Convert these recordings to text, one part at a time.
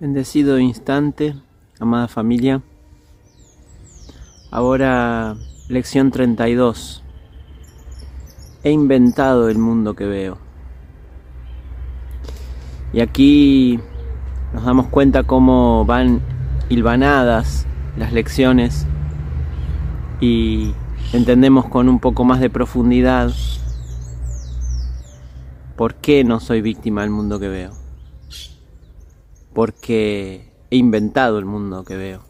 Bendecido instante, amada familia. Ahora, lección 32. He inventado el mundo que veo. Y aquí nos damos cuenta cómo van hilvanadas las lecciones y entendemos con un poco más de profundidad por qué no soy víctima del mundo que veo porque he inventado el mundo que veo.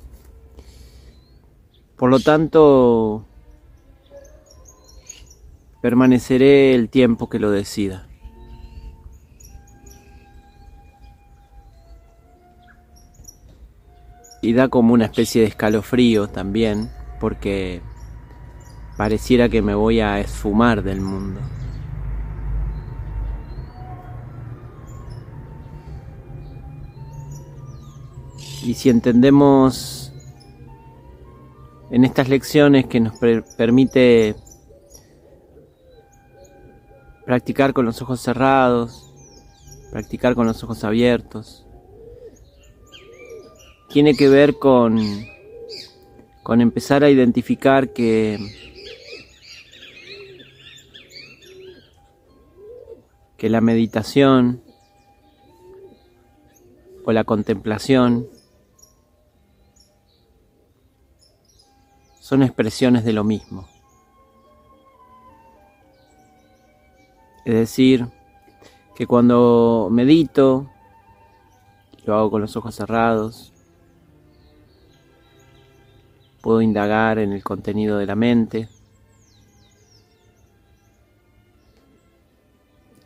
Por lo tanto, permaneceré el tiempo que lo decida. Y da como una especie de escalofrío también, porque pareciera que me voy a esfumar del mundo. Y si entendemos en estas lecciones que nos permite practicar con los ojos cerrados, practicar con los ojos abiertos, tiene que ver con, con empezar a identificar que que la meditación o la contemplación son expresiones de lo mismo. Es decir, que cuando medito, lo hago con los ojos cerrados, puedo indagar en el contenido de la mente.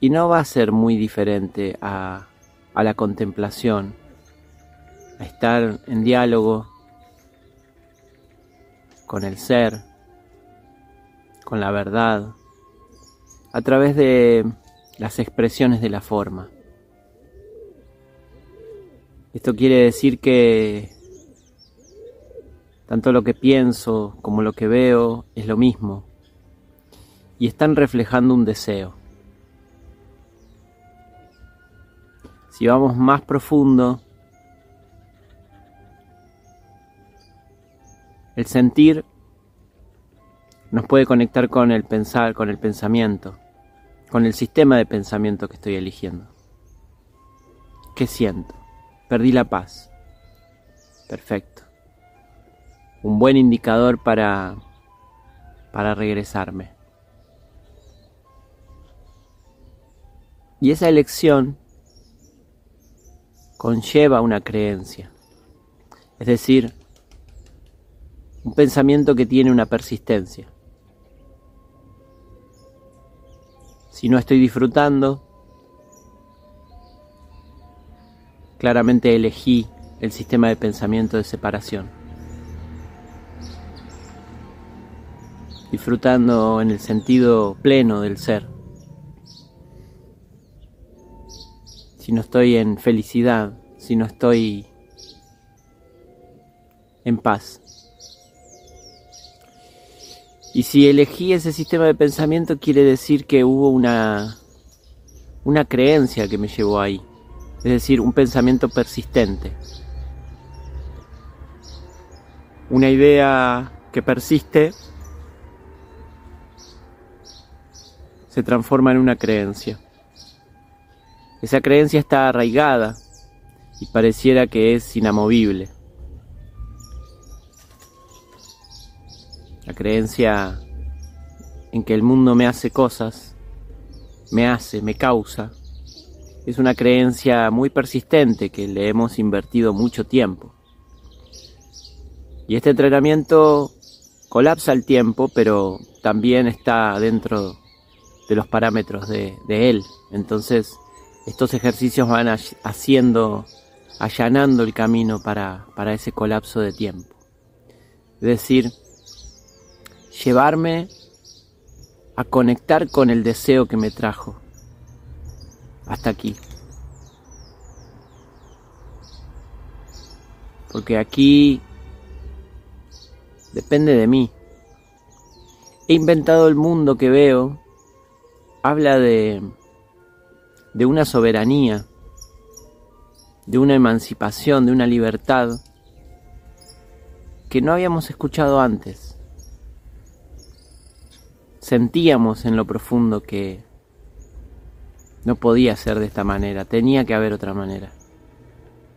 Y no va a ser muy diferente a, a la contemplación, a estar en diálogo con el ser, con la verdad, a través de las expresiones de la forma. Esto quiere decir que tanto lo que pienso como lo que veo es lo mismo y están reflejando un deseo. Si vamos más profundo, El sentir nos puede conectar con el pensar, con el pensamiento, con el sistema de pensamiento que estoy eligiendo. ¿Qué siento? Perdí la paz. Perfecto. Un buen indicador para para regresarme. Y esa elección conlleva una creencia. Es decir, un pensamiento que tiene una persistencia. Si no estoy disfrutando, claramente elegí el sistema de pensamiento de separación. Disfrutando en el sentido pleno del ser. Si no estoy en felicidad, si no estoy en paz. Y si elegí ese sistema de pensamiento quiere decir que hubo una, una creencia que me llevó ahí. Es decir, un pensamiento persistente. Una idea que persiste se transforma en una creencia. Esa creencia está arraigada y pareciera que es inamovible. La creencia en que el mundo me hace cosas, me hace, me causa, es una creencia muy persistente que le hemos invertido mucho tiempo. Y este entrenamiento colapsa el tiempo, pero también está dentro de los parámetros de, él. Entonces, estos ejercicios van haciendo, allanando el camino para, para ese colapso de tiempo. Es decir, llevarme a conectar con el deseo que me trajo hasta aquí. Porque aquí depende de mí. He inventado el mundo que veo. Habla de, de una soberanía. de una emancipación, de una libertad que no habíamos escuchado antes. Sentíamos en lo profundo que no podía ser de esta manera, tenía que haber otra manera.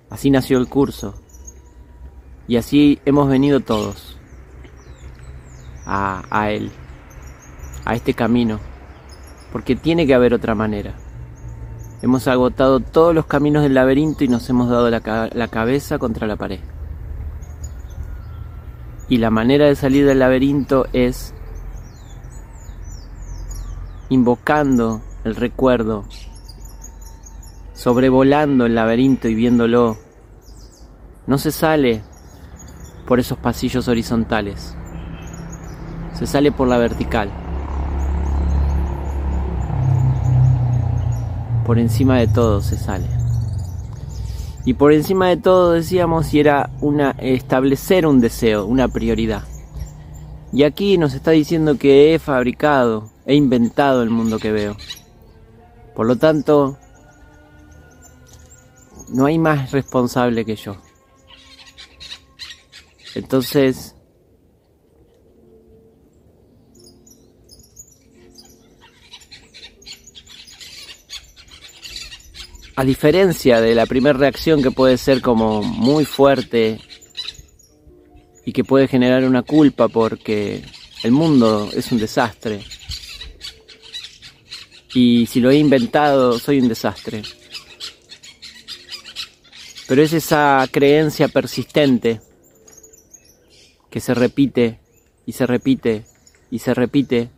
Así nació el curso y así hemos venido todos a, a él, a este camino, porque tiene que haber otra manera. Hemos agotado todos los caminos del laberinto y nos hemos dado la, la cabeza contra la pared. Y la manera de salir del laberinto es invocando el recuerdo, sobrevolando el laberinto y viéndolo. No se sale por esos pasillos horizontales, se sale por la vertical. Por encima de todo se sale. Y por encima de todo decíamos si era una establecer un deseo, una prioridad. Y aquí nos está diciendo que he fabricado, he inventado el mundo que veo. Por lo tanto, no hay más responsable que yo. Entonces, a diferencia de la primera reacción que puede ser como muy fuerte y que puede generar una culpa porque el mundo es un desastre y si lo he inventado soy un desastre. Pero es esa creencia persistente que se repite y se repite y se repite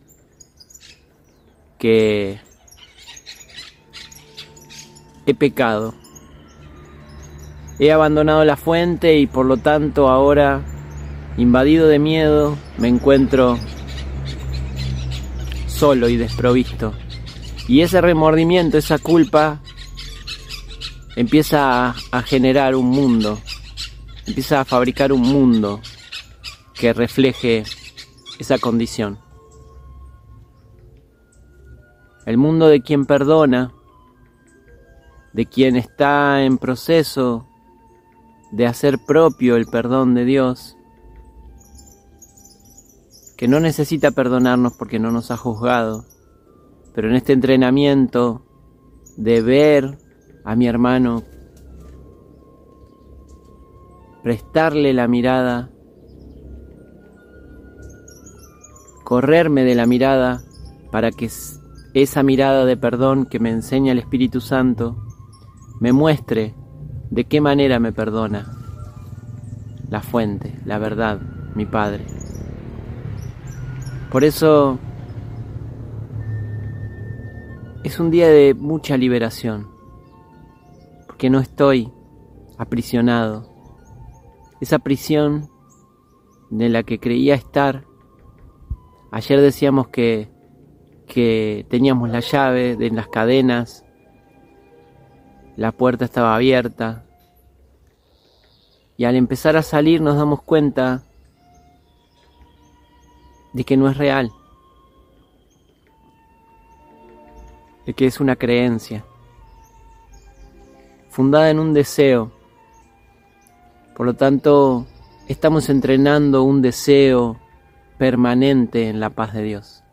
que he pecado. He abandonado la fuente y por lo tanto ahora, invadido de miedo, me encuentro solo y desprovisto. Y ese remordimiento, esa culpa, empieza a, generar un mundo, empieza a fabricar un mundo que refleje esa condición. El mundo de quien perdona, de quien está en proceso de hacer propio el perdón de Dios, que no necesita perdonarnos porque no nos ha juzgado, pero en este entrenamiento de ver a mi hermano, prestarle la mirada, correrme de la mirada para que esa mirada de perdón que me enseña el Espíritu Santo me muestre de qué manera me perdona la fuente, la verdad, mi Padre. Por eso es un día de mucha liberación, porque no estoy aprisionado. Esa prisión de la que creía estar, ayer decíamos que, que teníamos la llave de las cadenas, la puerta estaba abierta. Y al empezar a salir nos damos cuenta de que no es real, de que es una creencia, fundada en un deseo. Por lo tanto, estamos entrenando un deseo permanente en la paz de Dios.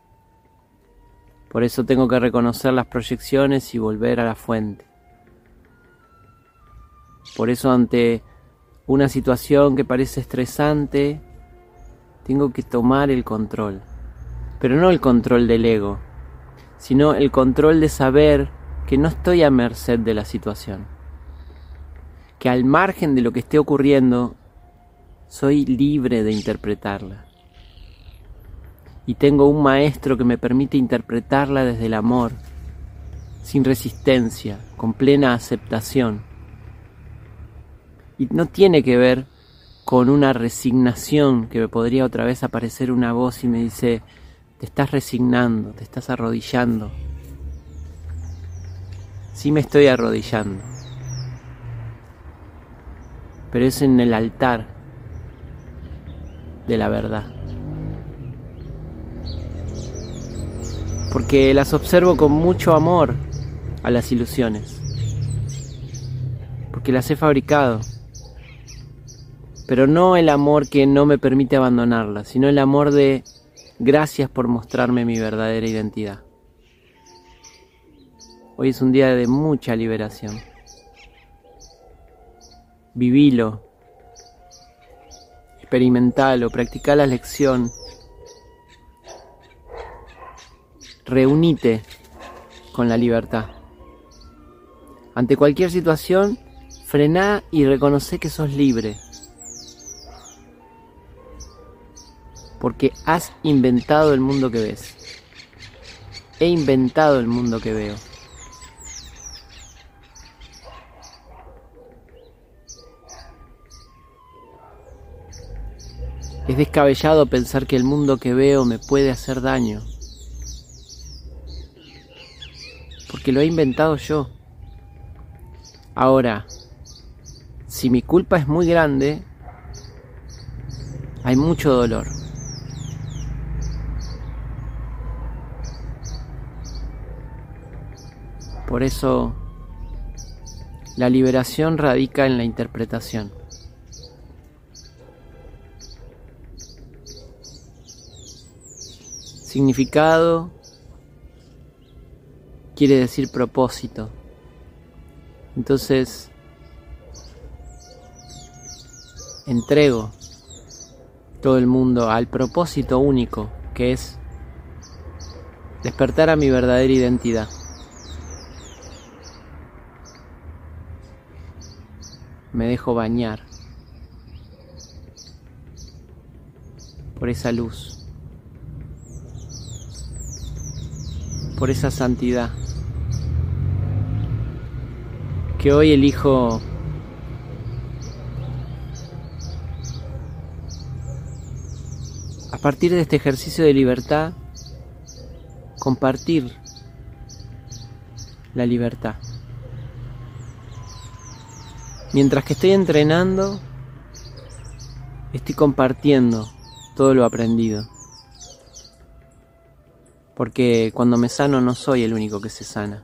Por eso tengo que reconocer las proyecciones y volver a la fuente. Por eso ante una situación que parece estresante, tengo que tomar el control. Pero no el control del ego, sino el control de saber que no estoy a merced de la situación. Que al margen de lo que esté ocurriendo, soy libre de interpretarla. Y tengo un maestro que me permite interpretarla desde el amor, sin resistencia, con plena aceptación y no tiene que ver con una resignación que me podría otra vez aparecer una voz y me dice, te estás resignando, te estás arrodillando. Sí me estoy arrodillando, pero es en el altar de la verdad. Porque las observo con mucho amor a las ilusiones porque las he fabricado. Pero no el amor que no me permite abandonarlas, sino el amor de gracias por mostrarme mi verdadera identidad. Hoy es un día de mucha liberación. Vivilo, experimentalo, practica la lección. Reunite con la libertad. Ante cualquier situación, frená y reconoce que sos libre. Porque has inventado el mundo que ves. He inventado el mundo que veo. Es descabellado pensar que el mundo que veo me puede hacer daño. Porque lo he inventado yo. Ahora, si mi culpa es muy grande, hay mucho dolor. Por eso, la liberación radica en la interpretación. Significado quiere decir propósito. Entonces, entrego todo el mundo al propósito único que es despertar a mi verdadera identidad. Me dejo bañar por esa luz. por esa santidad que hoy elijo a partir de este ejercicio de libertad compartir la libertad. Mientras que estoy entrenando, estoy compartiendo todo lo aprendido. Porque cuando me sano no soy el único que se sana.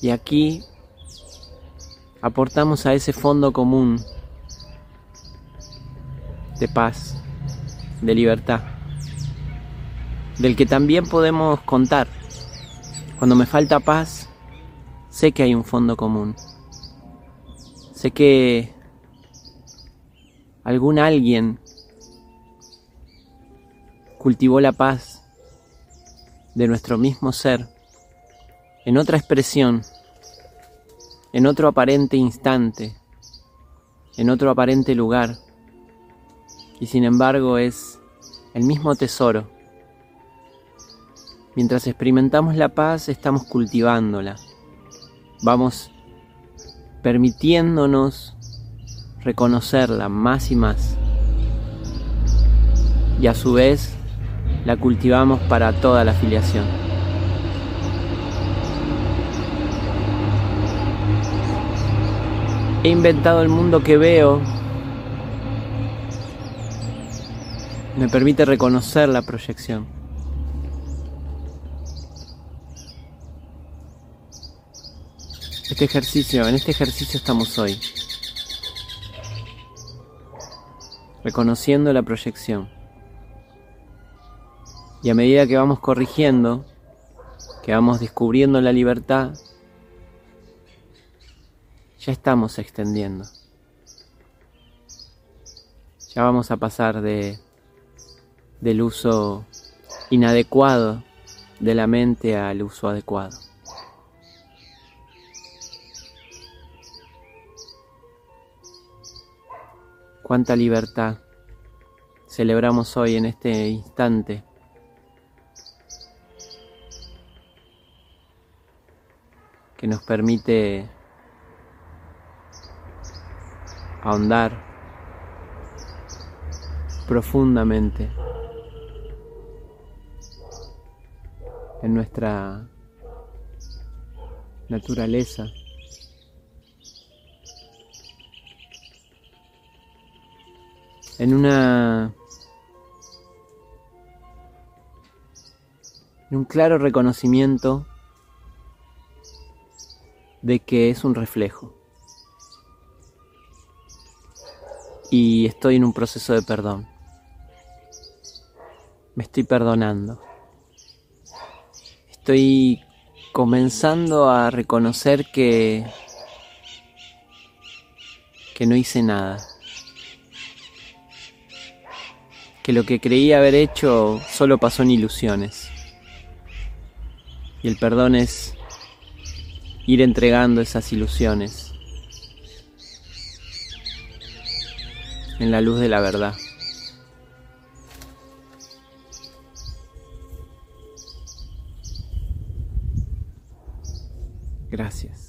Y aquí aportamos a ese fondo común de paz, de libertad, del que también podemos contar. Cuando me falta paz, sé que hay un fondo común. Sé que algún alguien cultivó la paz de nuestro mismo ser en otra expresión, en otro aparente instante, en otro aparente lugar, y sin embargo es el mismo tesoro. Mientras experimentamos la paz, estamos cultivándola. Vamos permitiéndonos reconocerla más y más. Y a su vez la cultivamos para toda la afiliación. He inventado el mundo que veo. Me permite reconocer la proyección. Este ejercicio, en este ejercicio estamos hoy. Reconociendo la proyección. Y a medida que vamos corrigiendo, que vamos descubriendo la libertad, ya estamos extendiendo. Ya vamos a pasar de, del uso inadecuado de la mente al uso adecuado. Cuánta libertad celebramos hoy en este instante. que nos permite ahondar profundamente en nuestra naturaleza. En una y un claro reconocimiento de que es un reflejo. Y estoy en un proceso de perdón. Me estoy perdonando. Estoy comenzando a reconocer que que no hice nada. Que lo que creía haber hecho solo pasó en ilusiones. Y el perdón es ir entregando esas ilusiones en la luz de la verdad. Gracias.